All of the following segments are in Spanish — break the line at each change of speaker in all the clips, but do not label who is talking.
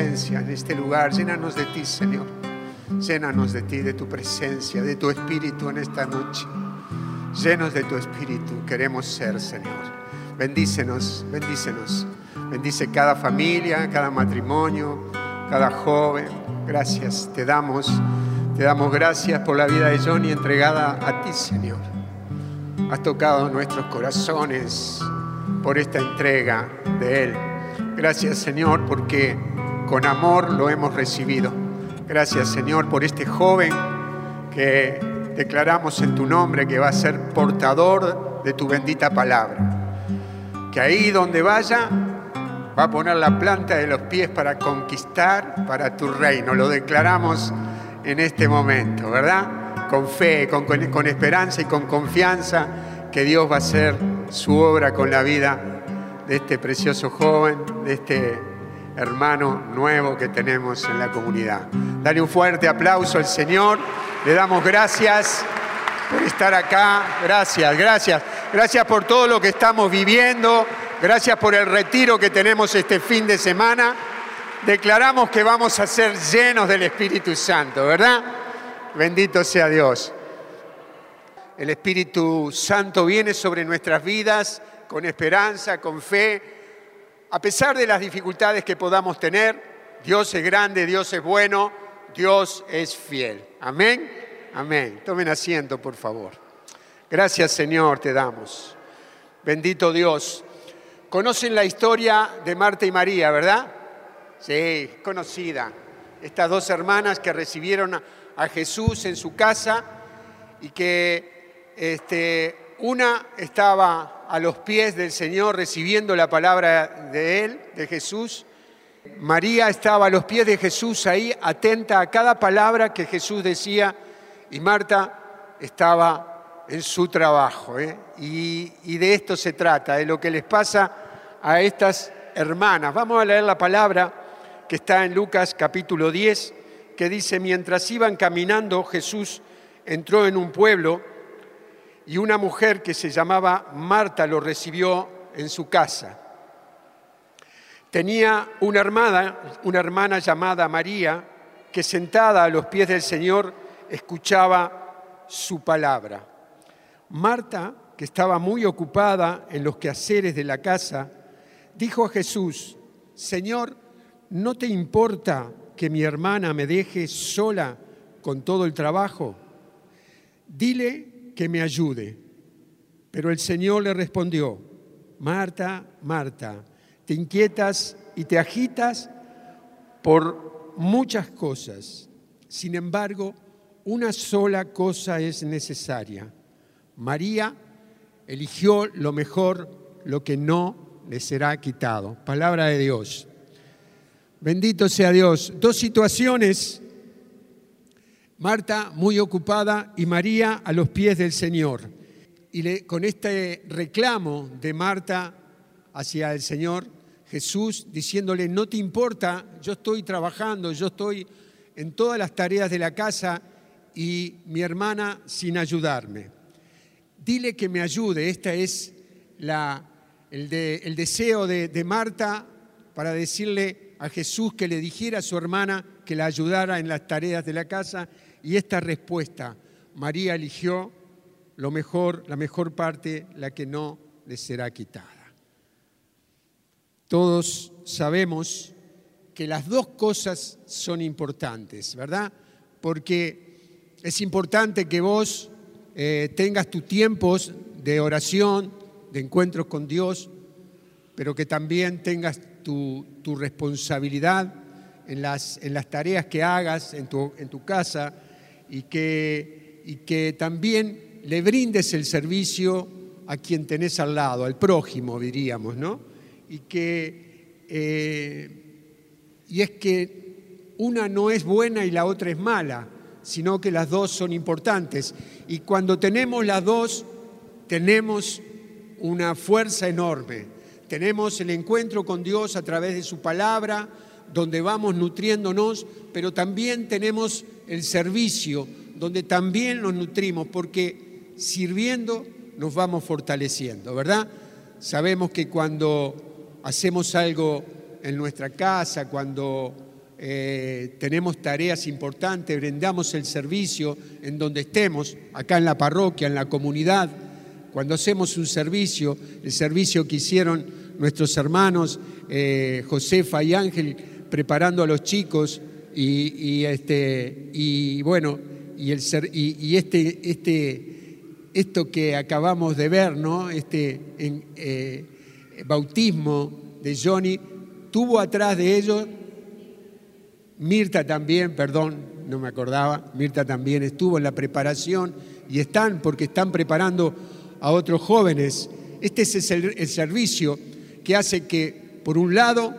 en este lugar. Llénanos de ti, Señor. Llénanos de ti, de tu presencia, de tu espíritu en esta noche. Llenos de tu espíritu queremos ser, Señor. Bendícenos, bendícenos. Bendice cada familia, cada matrimonio, cada joven. Gracias, te damos, te damos gracias por la vida de Johnny entregada a ti, Señor. Has tocado nuestros corazones por esta entrega de Él. Gracias, Señor, porque con amor lo hemos recibido. Gracias, Señor, por este joven que declaramos en tu nombre que va a ser portador de tu bendita palabra. Que ahí donde vaya va a poner la planta de los pies para conquistar para tu reino. Lo declaramos en este momento, ¿verdad? Con fe, con, con, esperanza y con confianza que Dios va a hacer su obra con la vida de este precioso joven, de este hermano nuevo que tenemos en la comunidad. Dale un fuerte aplauso al Señor. Le damos gracias por estar acá. Gracias, gracias. Gracias por todo lo que estamos viviendo. Gracias por el retiro que tenemos este fin de semana. Declaramos que vamos a ser llenos del Espíritu Santo, ¿verdad? Bendito sea Dios. El Espíritu Santo viene sobre nuestras vidas con esperanza, con fe. A pesar de las dificultades que podamos tener, Dios es grande, Dios es bueno, Dios es fiel. Amén. Amén. Tomen asiento, por favor. Gracias, Señor, te damos. Bendito Dios. Conocen la historia de Marta y María, ¿verdad? Sí, conocida. Estas dos hermanas que recibieron a Jesús en su casa y que este, una estaba a los pies del Señor recibiendo la palabra de Él, de Jesús. María estaba a los pies de Jesús ahí, atenta a cada palabra que Jesús decía, y Marta estaba en su trabajo. ¿eh? Y, de esto se trata, de lo que les pasa a estas hermanas. Vamos a leer la palabra que está en Lucas capítulo 10, que dice, mientras iban caminando, Jesús entró en un pueblo y una mujer que se llamaba Marta lo recibió en su casa. Tenía una hermana, una hermana llamada María, que sentada a los pies del Señor escuchaba su palabra. Marta, que estaba muy ocupada en los quehaceres de la casa, dijo a Jesús, Señor, ¿no te importa que mi hermana me deje sola con todo el trabajo? Dile que me ayude. Pero el Señor le respondió, Marta, Marta, te inquietas y te agitas por muchas cosas. Sin embargo, una sola cosa es necesaria María eligió lo mejor, lo que no le será quitado. Palabra de Dios. Bendito sea Dios. Dos situaciones. Marta muy ocupada y María a los pies del Señor. Y con este reclamo de Marta hacia el Señor, Jesús diciéndole, no te importa, yo estoy trabajando, yo estoy en todas las tareas de la casa y mi hermana sin ayudarme dile que me ayude. Este es el, deseo de, Marta para decirle a Jesús que le dijera a su hermana que la ayudara en las tareas de la casa. Y esta respuesta, María eligió lo mejor, la mejor parte, la que no le será quitada. Todos sabemos que las dos cosas son importantes, ¿verdad? Porque es importante que vos eh, tengas tus tiempos de oración, de encuentros con Dios, pero que también tengas tu, responsabilidad en las, en las, tareas que hagas en tu, en tu casa y que, y que, también le brindes el servicio a quien tenés al lado, al prójimo, diríamos, ¿no? Y que eh, y es que una no es buena y la otra es mala sino que las dos son importantes. Y cuando tenemos las dos, tenemos una fuerza enorme. Tenemos el encuentro con Dios a través de su palabra, donde vamos nutriéndonos, pero también tenemos el servicio, donde también nos nutrimos, porque sirviendo nos vamos fortaleciendo, ¿verdad? Sabemos que cuando hacemos algo en nuestra casa, cuando eh, tenemos tareas importantes, brindamos el servicio en donde estemos, acá en la parroquia, en la comunidad. Cuando hacemos un servicio, el servicio que hicieron nuestros hermanos eh, Josefa y Ángel preparando a los chicos y, este, y bueno, y, el y, este, este, esto que acabamos de ver, ¿no? este eh, bautismo de Johnny, tuvo atrás de ellos Mirta también, perdón, no me acordaba, Mirta también estuvo en la preparación y están porque están preparando a otros jóvenes. Este es el, servicio que hace que, por un lado,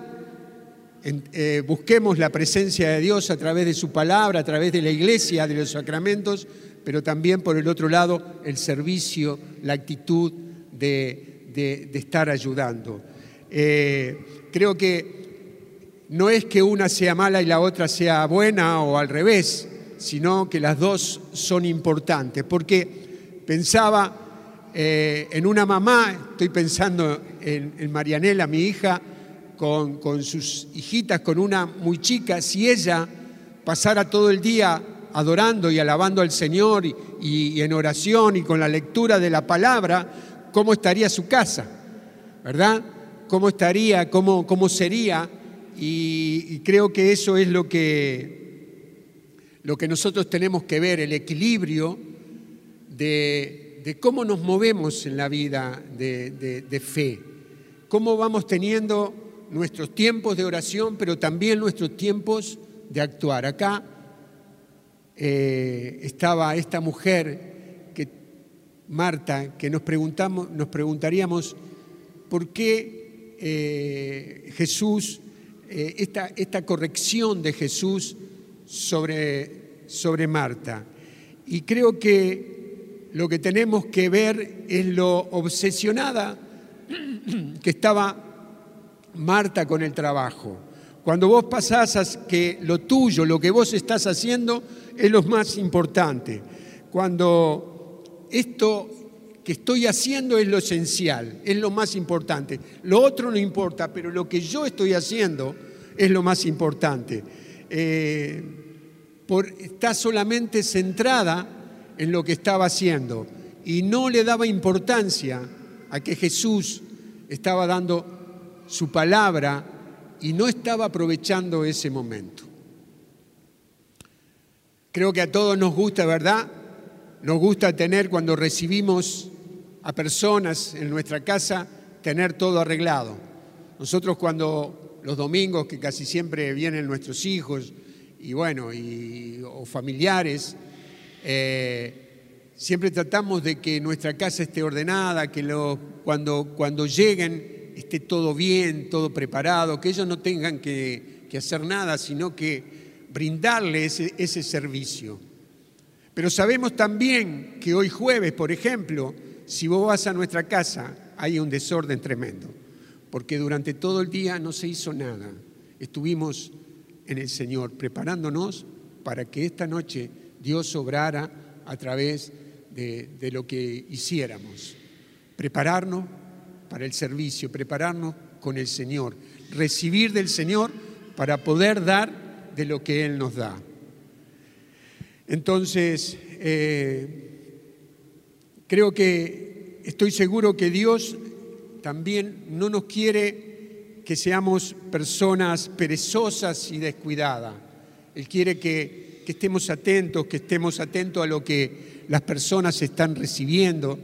eh, busquemos la presencia de Dios a través de su palabra, a través de la iglesia, de los sacramentos, pero también por el otro lado el servicio, la actitud de, estar ayudando. Eh, creo que no es que una sea mala y la otra sea buena o al revés, sino que las dos son importantes, porque pensaba eh, en una mamá, estoy pensando en, Marianela, mi hija, con, sus hijitas, con una muy chica, si ella pasara todo el día adorando y alabando al Señor y, en oración y con la lectura de la palabra, ¿cómo estaría su casa? ¿Verdad? ¿Cómo estaría? ¿Cómo, cómo sería? Y, creo que eso es lo que, lo que nosotros tenemos que ver, el equilibrio de, cómo nos movemos en la vida de, fe, cómo vamos teniendo nuestros tiempos de oración, pero también nuestros tiempos de actuar. Acá eh, estaba esta mujer, que, Marta, que nos, preguntamos, nos preguntaríamos por qué eh, Jesús eh, esta, corrección de Jesús sobre, sobre Marta. Y creo que lo que tenemos que ver es lo obsesionada que estaba Marta con el trabajo. Cuando vos pasás a que lo tuyo, lo que vos estás haciendo, es lo más importante. Cuando esto que estoy haciendo es lo esencial, es lo más importante. Lo otro no importa, pero lo que yo estoy haciendo es lo más importante. Eh, está solamente centrada en lo que estaba haciendo y no le daba importancia a que Jesús estaba dando su palabra y no estaba aprovechando ese momento. Creo que a todos nos gusta, ¿verdad? Nos gusta tener cuando recibimos a personas en nuestra casa, tener todo arreglado. Nosotros cuando los domingos, que casi siempre vienen nuestros hijos y bueno, y, o familiares, eh, siempre tratamos de que nuestra casa esté ordenada, que lo, cuando, cuando lleguen esté todo bien, todo preparado, que ellos no tengan que, hacer nada, sino que brindarles ese, ese servicio. Pero sabemos también que hoy jueves, por ejemplo, si vos vas a nuestra casa, hay un desorden tremendo, porque durante todo el día no se hizo nada. Estuvimos en el Señor preparándonos para que esta noche Dios obrara a través de, lo que hiciéramos. Prepararnos para el servicio, prepararnos con el Señor, recibir del Señor para poder dar de lo que Él nos da. Entonces, eh, Creo que estoy seguro que Dios también no nos quiere que seamos personas perezosas y descuidadas. Él quiere que, estemos atentos, que estemos atentos a lo que las personas están recibiendo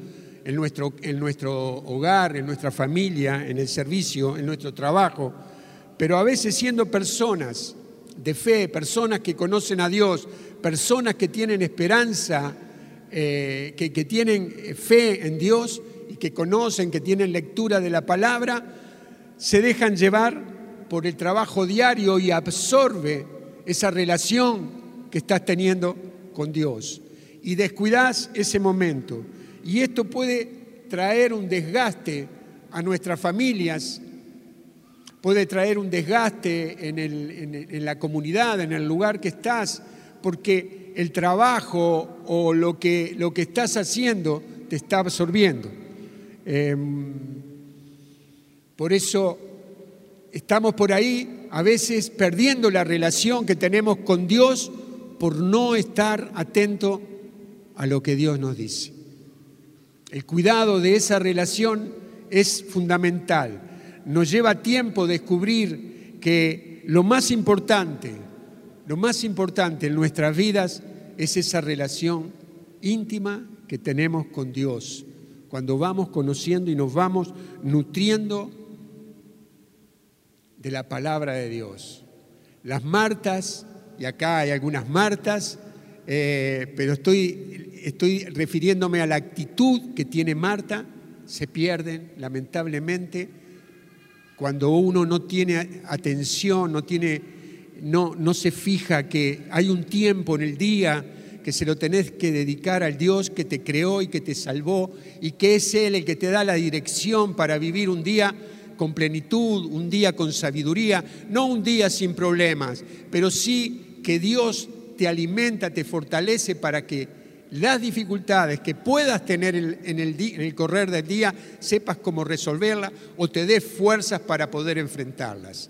en nuestro, en nuestro hogar, en nuestra familia, en el servicio, en nuestro trabajo. Pero a veces siendo personas de fe, personas que conocen a Dios, personas que tienen esperanza eh, que, tienen fe en Dios y que conocen, que tienen lectura de la palabra, se dejan llevar por el trabajo diario y absorbe esa relación que estás teniendo con Dios. Y descuidas ese momento. Y esto puede traer un desgaste a nuestras familias, puede traer un desgaste en, la comunidad, en el lugar que estás, porque el trabajo o lo que, lo que estás haciendo te está absorbiendo. Em, por eso estamos por ahí a veces perdiendo la relación que tenemos con Dios por no estar atento a lo que Dios nos dice. El cuidado de esa relación es fundamental. Nos lleva tiempo descubrir que lo más importante, lo más importante en nuestras vidas es esa relación íntima que tenemos con Dios, cuando vamos conociendo y nos vamos nutriendo de la palabra de Dios. Las Martas, y acá hay algunas Martas, eh, pero estoy, estoy refiriéndome a la actitud que tiene Marta, se pierden lamentablemente. Cuando uno no tiene atención, no, tiene, no, no se fija que hay un tiempo en el día que se lo tenés que dedicar al Dios que te creó y que te salvó y que es Él el que te da la dirección para vivir un día con plenitud, un día con sabiduría, no un día sin problemas, pero sí que Dios te alimenta, te fortalece para que las dificultades que puedas tener en el, correr del día, sepas cómo resolverlas o te des fuerzas para poder enfrentarlas.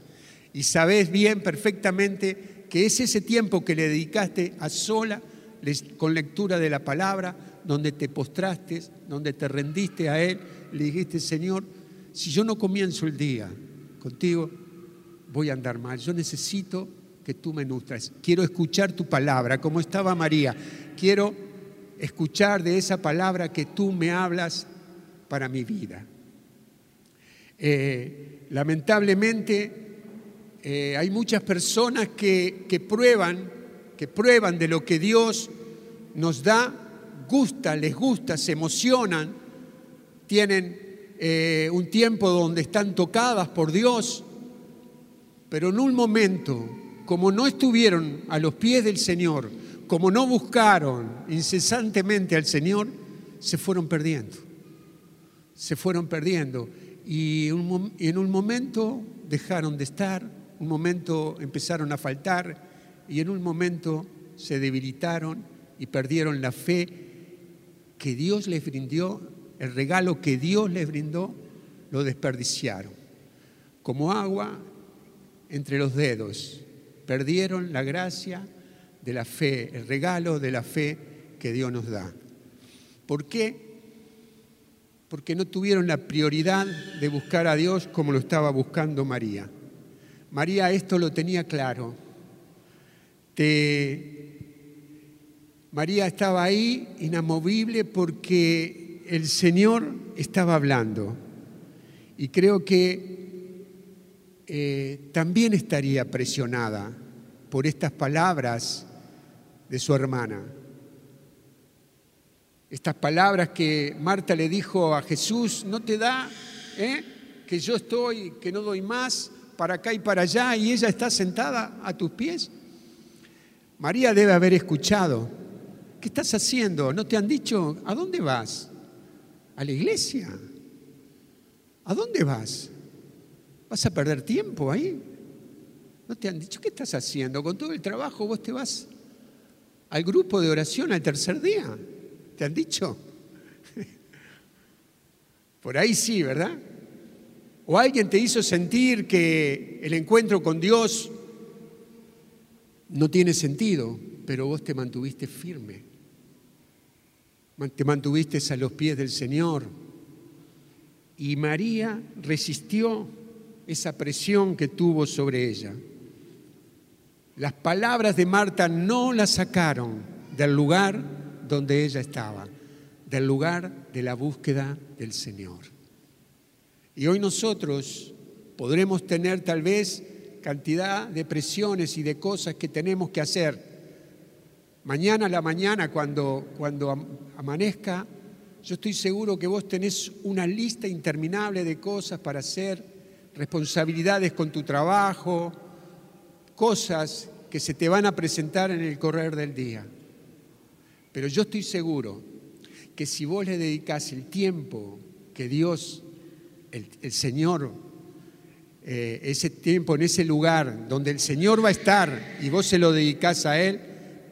Y sabes bien perfectamente que es ese tiempo que le dedicaste a sola, con lectura de la palabra, donde te postraste, donde te rendiste a Él, le dijiste, Señor, si yo no comienzo el día contigo, voy a andar mal. Yo necesito que tú me nutras. Quiero escuchar tu palabra, como estaba María. Quiero escuchar de esa palabra que tú me hablas para mi vida. Eh, lamentablemente eh, hay muchas personas que, que, prueban, que prueban de lo que Dios nos da, gusta, les gusta, se emocionan, tienen eh, un tiempo donde están tocadas por Dios, pero en un momento, como no estuvieron a los pies del Señor, como no buscaron incesantemente al Señor, se fueron perdiendo. Se fueron perdiendo. Y en un momento dejaron de estar, un momento empezaron a faltar y en un momento se debilitaron y perdieron la fe que Dios les brindó el regalo que Dios les brindó, lo desperdiciaron. Como agua entre los dedos, perdieron la gracia de la fe, el regalo de la fe que Dios nos da. ¿Por qué? Porque no tuvieron la prioridad de buscar a Dios como lo estaba buscando María. María esto lo tenía claro. María estaba ahí inamovible porque el Señor estaba hablando y creo que eh, también estaría presionada por estas palabras de su hermana. Estas palabras que Marta le dijo a Jesús, ¿no te da eh, que yo estoy, que no doy más para acá y para allá y ella está sentada a tus pies? María debe haber escuchado. ¿Qué estás haciendo? ¿No te han dicho a dónde vas? a la iglesia. ¿A dónde vas? ¿Vas a perder tiempo ahí? ¿No te han dicho qué estás haciendo? Con todo el trabajo vos te vas al grupo de oración al tercer día. ¿Te han dicho? Por ahí sí, ¿verdad? ¿O alguien te hizo sentir que el encuentro con Dios no tiene sentido, pero vos te mantuviste firme? te mantuviste a los pies del Señor. Y María resistió esa presión que tuvo sobre ella. Las palabras de Marta no la sacaron del lugar donde ella estaba, del lugar de la búsqueda del Señor. Y hoy nosotros podremos tener tal vez cantidad de presiones y de cosas que tenemos que hacer Mañana a la mañana, cuando, cuando amanezca, yo estoy seguro que vos tenés una lista interminable de cosas para hacer, responsabilidades con tu trabajo, cosas que se te van a presentar en el correr del día. Pero yo estoy seguro que si vos le dedicás el tiempo que Dios, el, Señor, eh, ese tiempo en ese lugar donde el Señor va a estar y vos se lo dedicás a Él,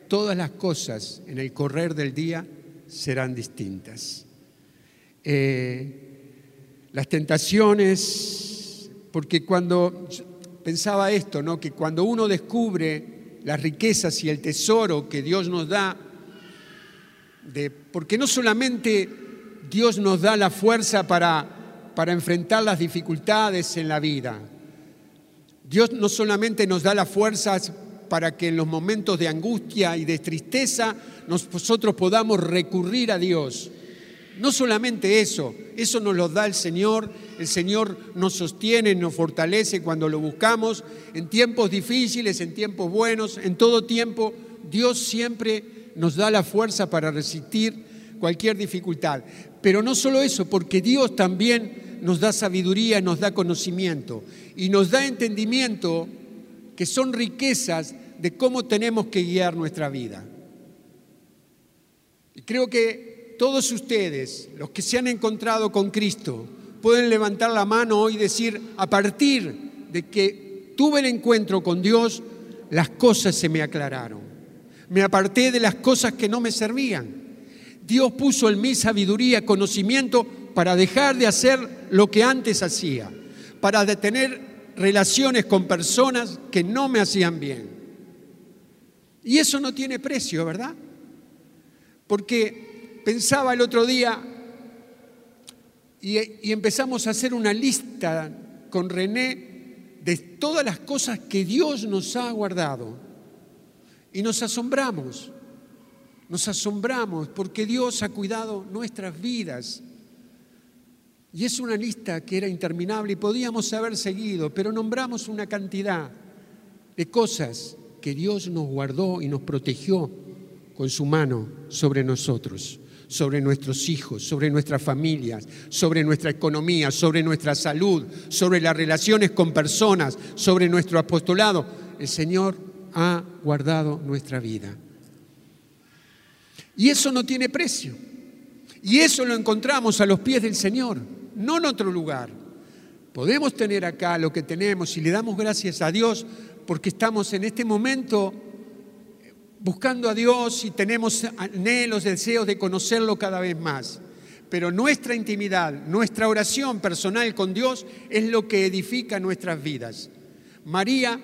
todas las cosas en el correr del día serán distintas. Eh, las tentaciones porque cuando pensaba esto, ¿no? que cuando uno descubre las riquezas y el tesoro que Dios nos da, de, porque no solamente Dios nos da la fuerza para, para enfrentar las dificultades en la vida, Dios no solamente nos da las fuerzas para que en los momentos de angustia y de tristeza nosotros podamos recurrir a Dios. No solamente eso, eso nos lo da el Señor, el Señor nos sostiene, nos fortalece cuando lo buscamos, en tiempos difíciles, en tiempos buenos, en todo tiempo, Dios siempre nos da la fuerza para resistir cualquier dificultad. Pero no solo eso, porque Dios también nos da sabiduría, nos da conocimiento y nos da entendimiento que son riquezas de cómo tenemos que guiar nuestra vida. Y creo que todos ustedes, los que se han encontrado con Cristo, pueden levantar la mano hoy y decir, a partir de que tuve el encuentro con Dios, las cosas se me aclararon. Me aparté de las cosas que no me servían. Dios puso en mí sabiduría, conocimiento para dejar de hacer lo que antes hacía, para detener relaciones con personas que no me hacían bien. Y eso no tiene precio, ¿verdad? Porque pensaba el otro día y, empezamos a hacer una lista con René de todas las cosas que Dios nos ha guardado. Y nos asombramos, nos asombramos porque Dios ha cuidado nuestras vidas. Y es una lista que era interminable y podíamos haber seguido, pero nombramos una cantidad de cosas que Dios nos guardó y nos protegió con su mano sobre nosotros, sobre nuestros hijos, sobre nuestras familias, sobre nuestra economía, sobre nuestra salud, sobre las relaciones con personas, sobre nuestro apostolado. El Señor ha guardado nuestra vida. Y eso no tiene precio. Y eso lo encontramos a los pies del Señor no en otro lugar. Podemos tener acá lo que tenemos y le damos gracias a Dios porque estamos en este momento buscando a Dios y tenemos anhelos, deseos de conocerlo cada vez más. Pero nuestra intimidad, nuestra oración personal con Dios es lo que edifica nuestras vidas. María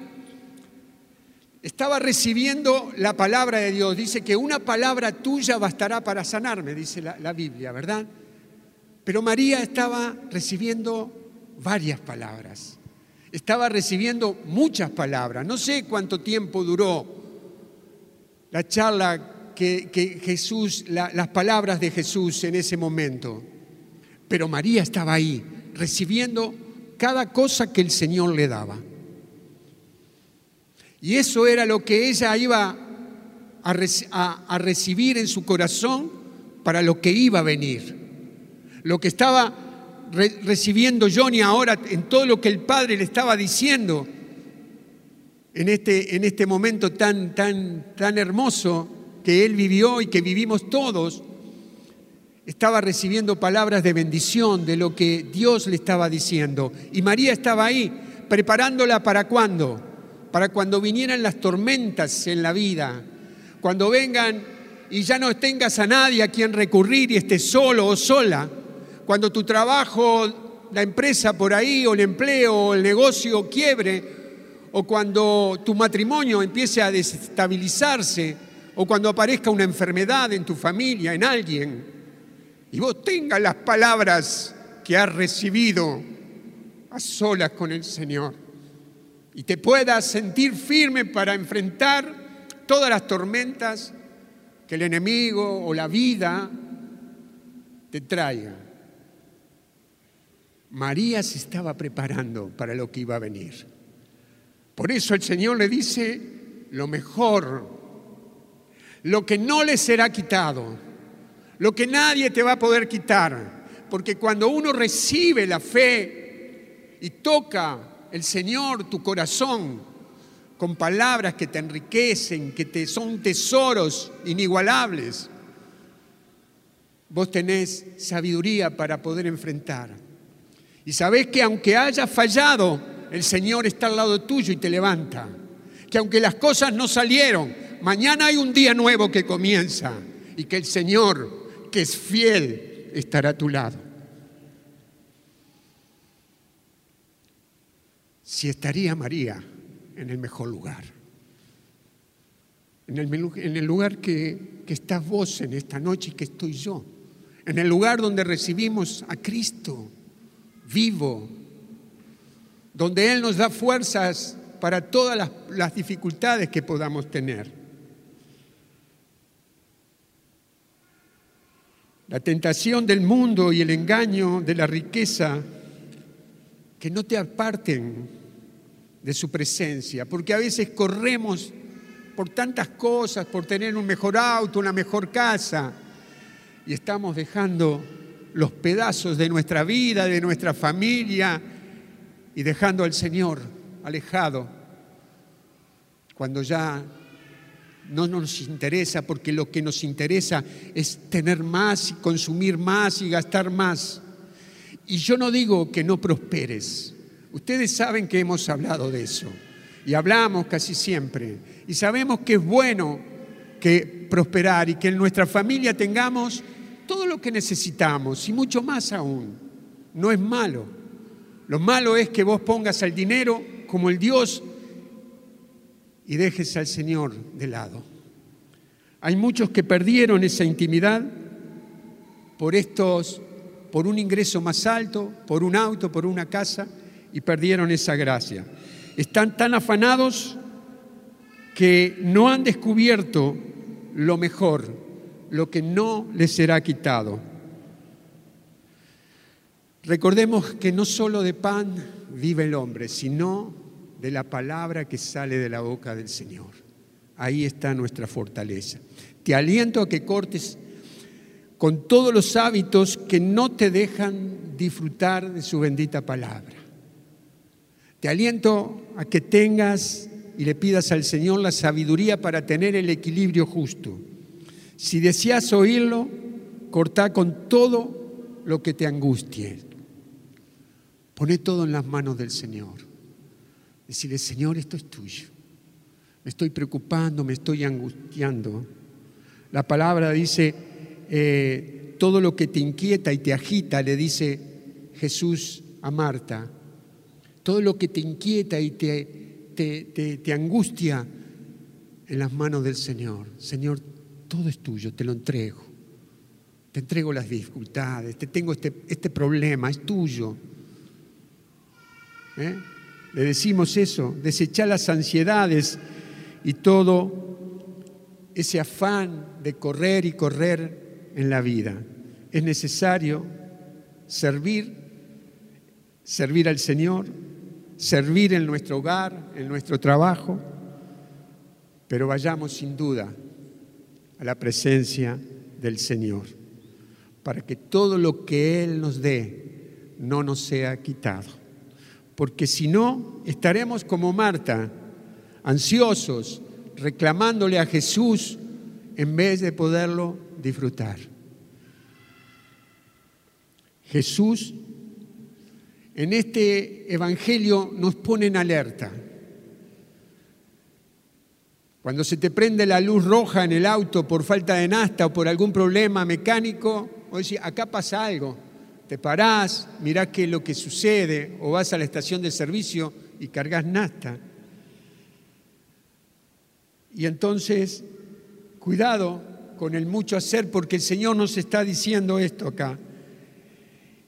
estaba recibiendo la palabra de Dios. Dice que una palabra tuya bastará para sanarme, dice la, la Biblia, ¿verdad? Pero María estaba recibiendo varias palabras, estaba recibiendo muchas palabras. No sé cuánto tiempo duró la charla que, Jesús, las palabras de Jesús en ese momento, pero María estaba ahí recibiendo cada cosa que el Señor le daba. Y eso era lo que ella iba a recibir en su corazón para lo que iba a venir. Lo que estaba recibiendo Johnny ahora en todo lo que el Padre le estaba diciendo en este, en este momento tan, tan, tan hermoso que él vivió y que vivimos todos, estaba recibiendo palabras de bendición de lo que Dios le estaba diciendo. Y María estaba ahí, preparándola para cuándo? Para cuando vinieran las tormentas en la vida, cuando vengan y ya no tengas a nadie a quien recurrir y estés solo o sola cuando tu trabajo, la empresa por ahí, o el empleo, o el negocio quiebre, o cuando tu matrimonio empiece a desestabilizarse, o cuando aparezca una enfermedad en tu familia, en alguien, y vos tengas las palabras que has recibido a solas con el Señor, y te puedas sentir firme para enfrentar todas las tormentas que el enemigo o la vida te traiga. María se estaba preparando para lo que iba a venir. Por eso el Señor le dice lo mejor, lo que no le será quitado, lo que nadie te va a poder quitar. Porque cuando uno recibe la fe y toca el Señor tu corazón con palabras que te enriquecen, que te son tesoros inigualables, vos tenés sabiduría para poder enfrentar y sabes que aunque hayas fallado, el Señor está al lado tuyo y te levanta. Que aunque las cosas no salieron, mañana hay un día nuevo que comienza y que el Señor, que es fiel, estará a tu lado. si estaría María en el mejor lugar. En el, lugar que, que estás vos en esta noche y que estoy yo. En el lugar donde recibimos a Cristo vivo, donde Él nos da fuerzas para todas las, dificultades que podamos tener. La tentación del mundo y el engaño de la riqueza que no te aparten de su presencia, porque a veces corremos por tantas cosas, por tener un mejor auto, una mejor casa, y estamos dejando los pedazos de nuestra vida, de nuestra familia, y dejando al Señor alejado, cuando ya no nos interesa, porque lo que nos interesa es tener más y consumir más y gastar más. Y yo no digo que no prosperes. Ustedes saben que hemos hablado de eso y hablamos casi siempre. Y sabemos que es bueno que prosperar y que en nuestra familia tengamos todo lo que necesitamos y mucho más aún. No es malo. Lo malo es que vos pongas al dinero como el Dios y dejes al Señor de lado. Hay muchos que perdieron esa intimidad por estos por un ingreso más alto, por un auto, por una casa y perdieron esa gracia. Están tan afanados que no han descubierto lo mejor, lo que no les será quitado. Recordemos que no solo de pan vive el hombre, sino de la palabra que sale de la boca del Señor. Ahí está nuestra fortaleza. Te aliento a que cortes con todos los hábitos que no te dejan disfrutar de su bendita palabra. Te aliento a que tengas y le pidas al Señor la sabiduría para tener el equilibrio justo. Si deseas oírlo, corta con todo lo que te angustie. Pone todo en las manos del Señor. Decirle, Señor, esto es tuyo. Me estoy preocupando, me estoy angustiando. La palabra dice, eh, todo lo que te inquieta y te agita, le dice Jesús a Marta, todo lo que te inquieta y te, te, angustia en las manos del Señor. Señor, todo es tuyo, te lo entrego. Te entrego las dificultades, te tengo este, este problema, es tuyo. ¿Eh? Le decimos eso, desechar las ansiedades y todo ese afán de correr y correr en la vida. Es necesario servir, servir al Señor, servir en nuestro hogar, en nuestro trabajo, pero vayamos sin duda a la presencia del Señor, para que todo lo que Él nos dé no nos sea quitado. Porque si no, estaremos como Marta, ansiosos, reclamándole a Jesús en vez de poderlo disfrutar. Jesús en este Evangelio nos pone en alerta. Cuando se te prende la luz roja en el auto por falta de nasta o por algún problema mecánico, o decís, acá pasa algo. Te parás, mirás qué es lo que sucede, o vas a la estación de servicio y cargas nasta. Y entonces, cuidado con el mucho hacer, porque el Señor nos está diciendo esto acá.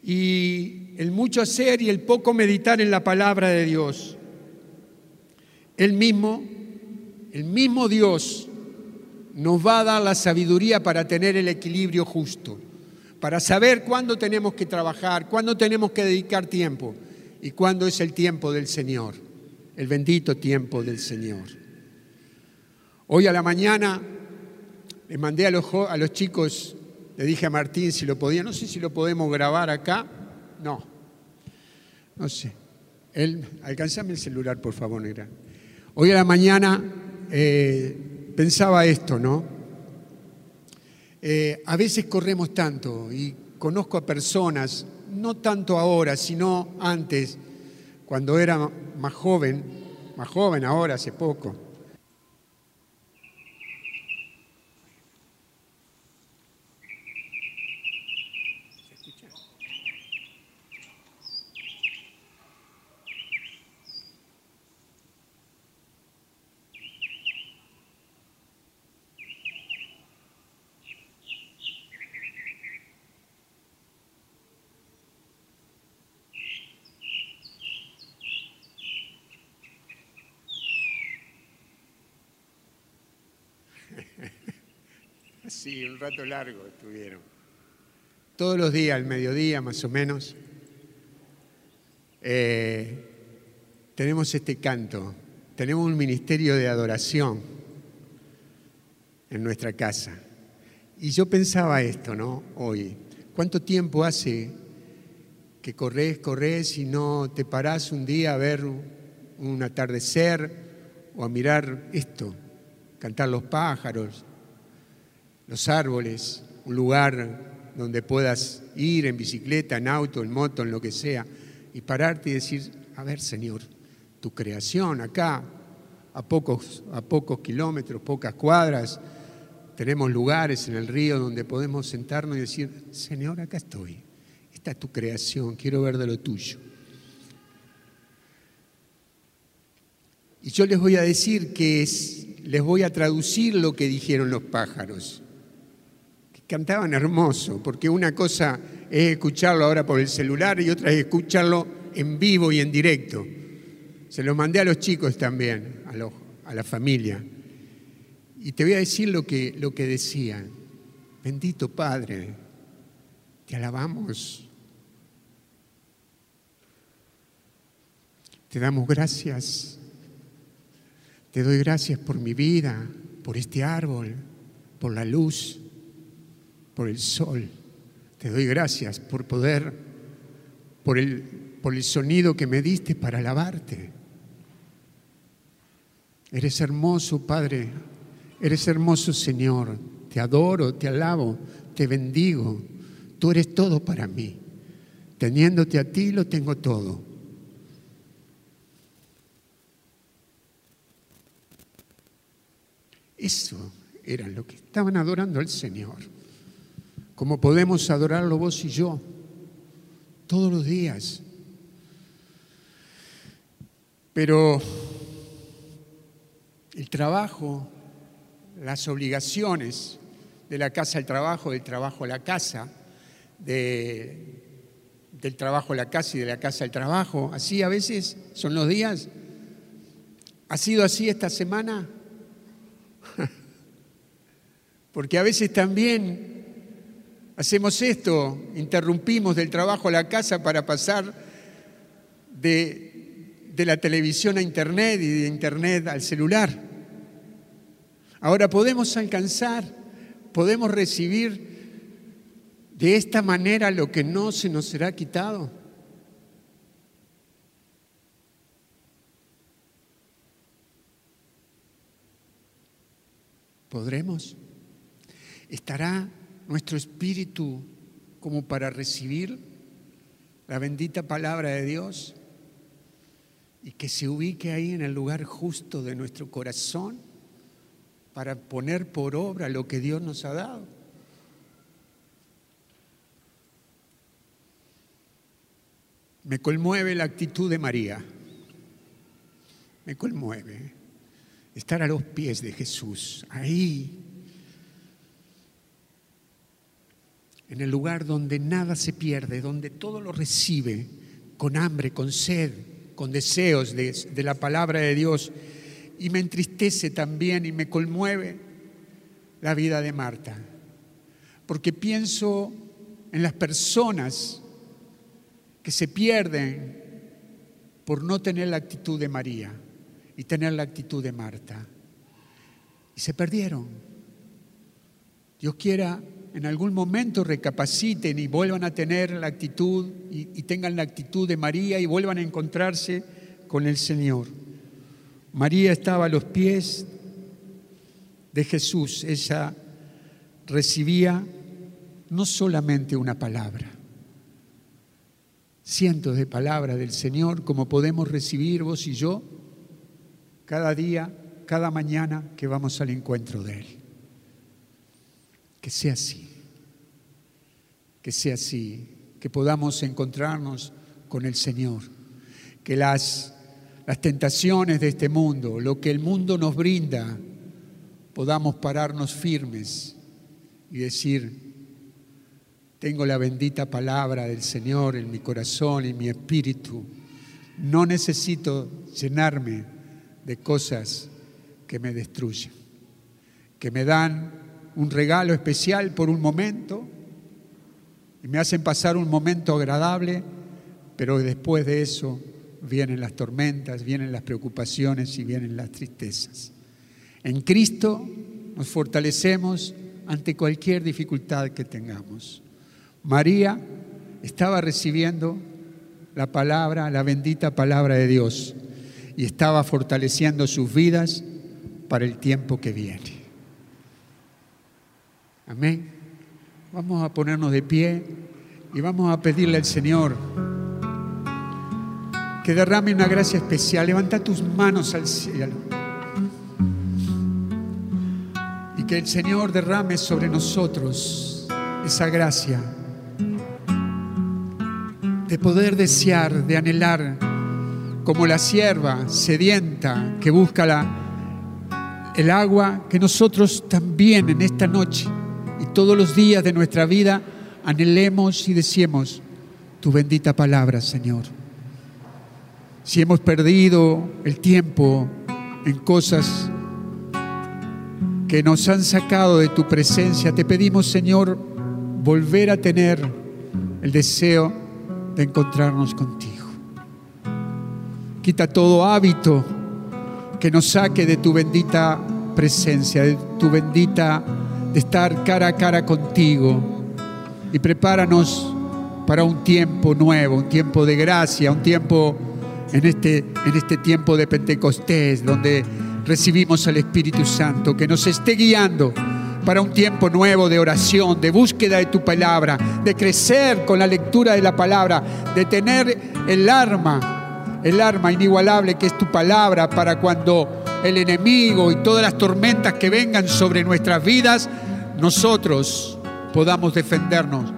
Y el mucho hacer y el poco meditar en la palabra de Dios. El mismo, el mismo Dios nos va a dar la sabiduría para tener el equilibrio justo, para saber cuándo tenemos que trabajar, cuándo tenemos que dedicar tiempo y cuándo es el tiempo del Señor, el bendito tiempo del Señor. Hoy a la mañana le mandé a los, a los chicos, le dije a Martín si lo podía, no sé si lo podemos grabar acá, no, no sé. Él, alcanzame el celular, por favor, negra. Hoy a la mañana eh, pensaba esto, ¿no? Eh, a veces corremos tanto y conozco a personas, no tanto ahora, sino antes, cuando era más joven, más joven ahora, hace poco, Sí, un rato largo estuvieron. Todos los días, al mediodía más o menos, eh, tenemos este canto, tenemos un ministerio de adoración en nuestra casa. Y yo pensaba esto, ¿no? Hoy, ¿cuánto tiempo hace que corres, corres y no te parás un día a ver un atardecer o a mirar esto, cantar los pájaros, los árboles, un lugar donde puedas ir en bicicleta, en auto, en moto, en lo que sea, y pararte y decir, a ver Señor, tu creación acá, a pocos, a pocos kilómetros, pocas cuadras, tenemos lugares en el río donde podemos sentarnos y decir, Señor, acá estoy, esta es tu creación, quiero ver de lo tuyo. Y yo les voy a decir que les voy a traducir lo que dijeron los pájaros. Cantaban hermoso, porque una cosa es escucharlo ahora por el celular y otra es escucharlo en vivo y en directo. Se lo mandé a los chicos también, a, a la familia. Y te voy a decir lo que, lo que decían. Bendito Padre, te alabamos. Te damos gracias te doy gracias por mi vida, por este árbol, por la luz, por el sol. Te doy gracias por poder, por el, por el sonido que me diste para alabarte. Eres hermoso, Padre. Eres hermoso, Señor. Te adoro, te alabo, te bendigo. Tú eres todo para mí. Teniéndote a ti lo tengo todo. Eso era lo que estaban adorando al Señor. Como podemos adorarlo vos y yo todos los días. Pero el trabajo, las obligaciones de la casa al trabajo, del trabajo a la casa, del trabajo a la casa y de la casa al trabajo, así a veces son los días. ¿Ha sido así esta semana? Porque a veces también hacemos esto, interrumpimos del trabajo a la casa para pasar de, de la televisión a Internet y de Internet al celular. Ahora podemos alcanzar, podemos recibir de esta manera lo que no se nos será quitado. ¿Podremos? ¿Estará nuestro espíritu como para recibir la bendita palabra de Dios y que se ubique ahí en el lugar justo de nuestro corazón para poner por obra lo que Dios nos ha dado? Me conmueve la actitud de María. Me conmueve estar a los pies de Jesús, ahí, en el lugar donde nada se pierde, donde todo lo recibe, con hambre, con sed, con deseos de, la palabra de Dios. Y me entristece también y me conmueve la vida de Marta, porque pienso en las personas que se pierden por no tener la actitud de María y tener la actitud de Marta. Y se perdieron. Dios quiera en algún momento recapaciten y vuelvan a tener la actitud y, tengan la actitud de María y vuelvan a encontrarse con el Señor. María estaba a los pies de Jesús. Ella recibía no solamente una palabra, cientos de palabras del Señor como podemos recibir vos y yo cada día, cada mañana que vamos al encuentro de Él. Que sea así, que sea así, que podamos encontrarnos con el Señor, que las, las tentaciones de este mundo, lo que el mundo nos brinda, podamos pararnos firmes y decir, tengo la bendita palabra del Señor en mi corazón y mi espíritu. No necesito llenarme de cosas que me destruyen, que me dan un regalo especial por un momento y me hacen pasar un momento agradable, pero después de eso vienen las tormentas, vienen las preocupaciones y vienen las tristezas. En Cristo nos fortalecemos ante cualquier dificultad que tengamos. María estaba recibiendo la palabra, la bendita palabra de Dios, y estaba fortaleciendo sus vidas para el tiempo que viene. Amén. Vamos a ponernos de pie y vamos a pedirle al Señor que derrame una gracia especial. Levanta tus manos al cielo. Y que el Señor derrame sobre nosotros esa gracia de poder desear, de anhelar, como la sierva sedienta que busca la, el agua, que nosotros también en esta noche todos los días de nuestra vida anhelemos y deseemos tu bendita palabra, Señor si hemos perdido el tiempo en cosas que nos han sacado de tu presencia, te pedimos, Señor, volver a tener el deseo de encontrarnos contigo. Quita todo hábito que nos saque de tu bendita presencia, de tu bendita, de estar cara a cara contigo. Y prepáranos para un tiempo nuevo, un tiempo de gracia, un tiempo en este, en este tiempo de Pentecostés, donde recibimos al Espíritu Santo, que nos esté guiando para un tiempo nuevo de oración, de búsqueda de tu palabra, de crecer con la lectura de la palabra, de tener el arma, el arma inigualable que es tu palabra para cuando el enemigo y todas las tormentas que vengan sobre nuestras vidas, nosotros podamos defendernos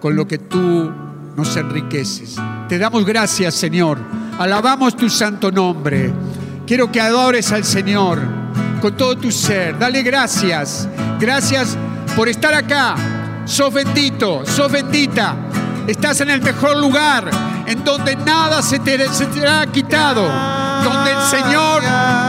con lo que tú nos enriqueces. Te damos gracias, Señor Alabamos tu santo nombre. Quiero que adores al Señor con todo tu ser. Dale gracias. Gracias por estar acá. Sos bendito, sos bendita. Estás en el mejor lugar, en donde nada se te, se te será quitado, donde el Señor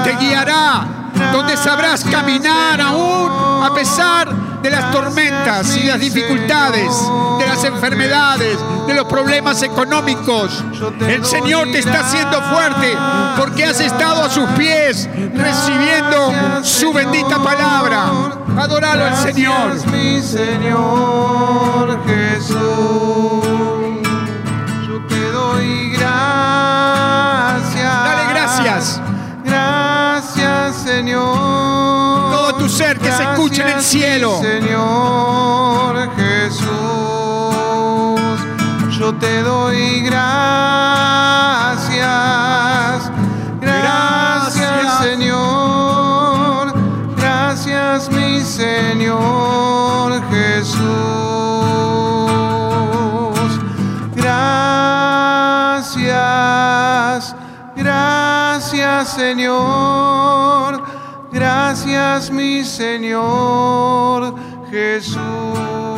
te guiará, donde sabrás caminar aún a pesar de las tormentas y las dificultades, de las enfermedades, de los problemas económicos. El Señor te está haciendo fuerte porque has estado a sus pies recibiendo su bendita palabra. Adoralo al Señor.
Señor.
Todo tu ser que se escuche en el cielo.
Señor Jesús. Yo te doy gracias. Gracias,
Gracias.
Señor. Gracias, mi Señor Jesús. Gracias, gracias Señor, Gracias mi Señor Jesús.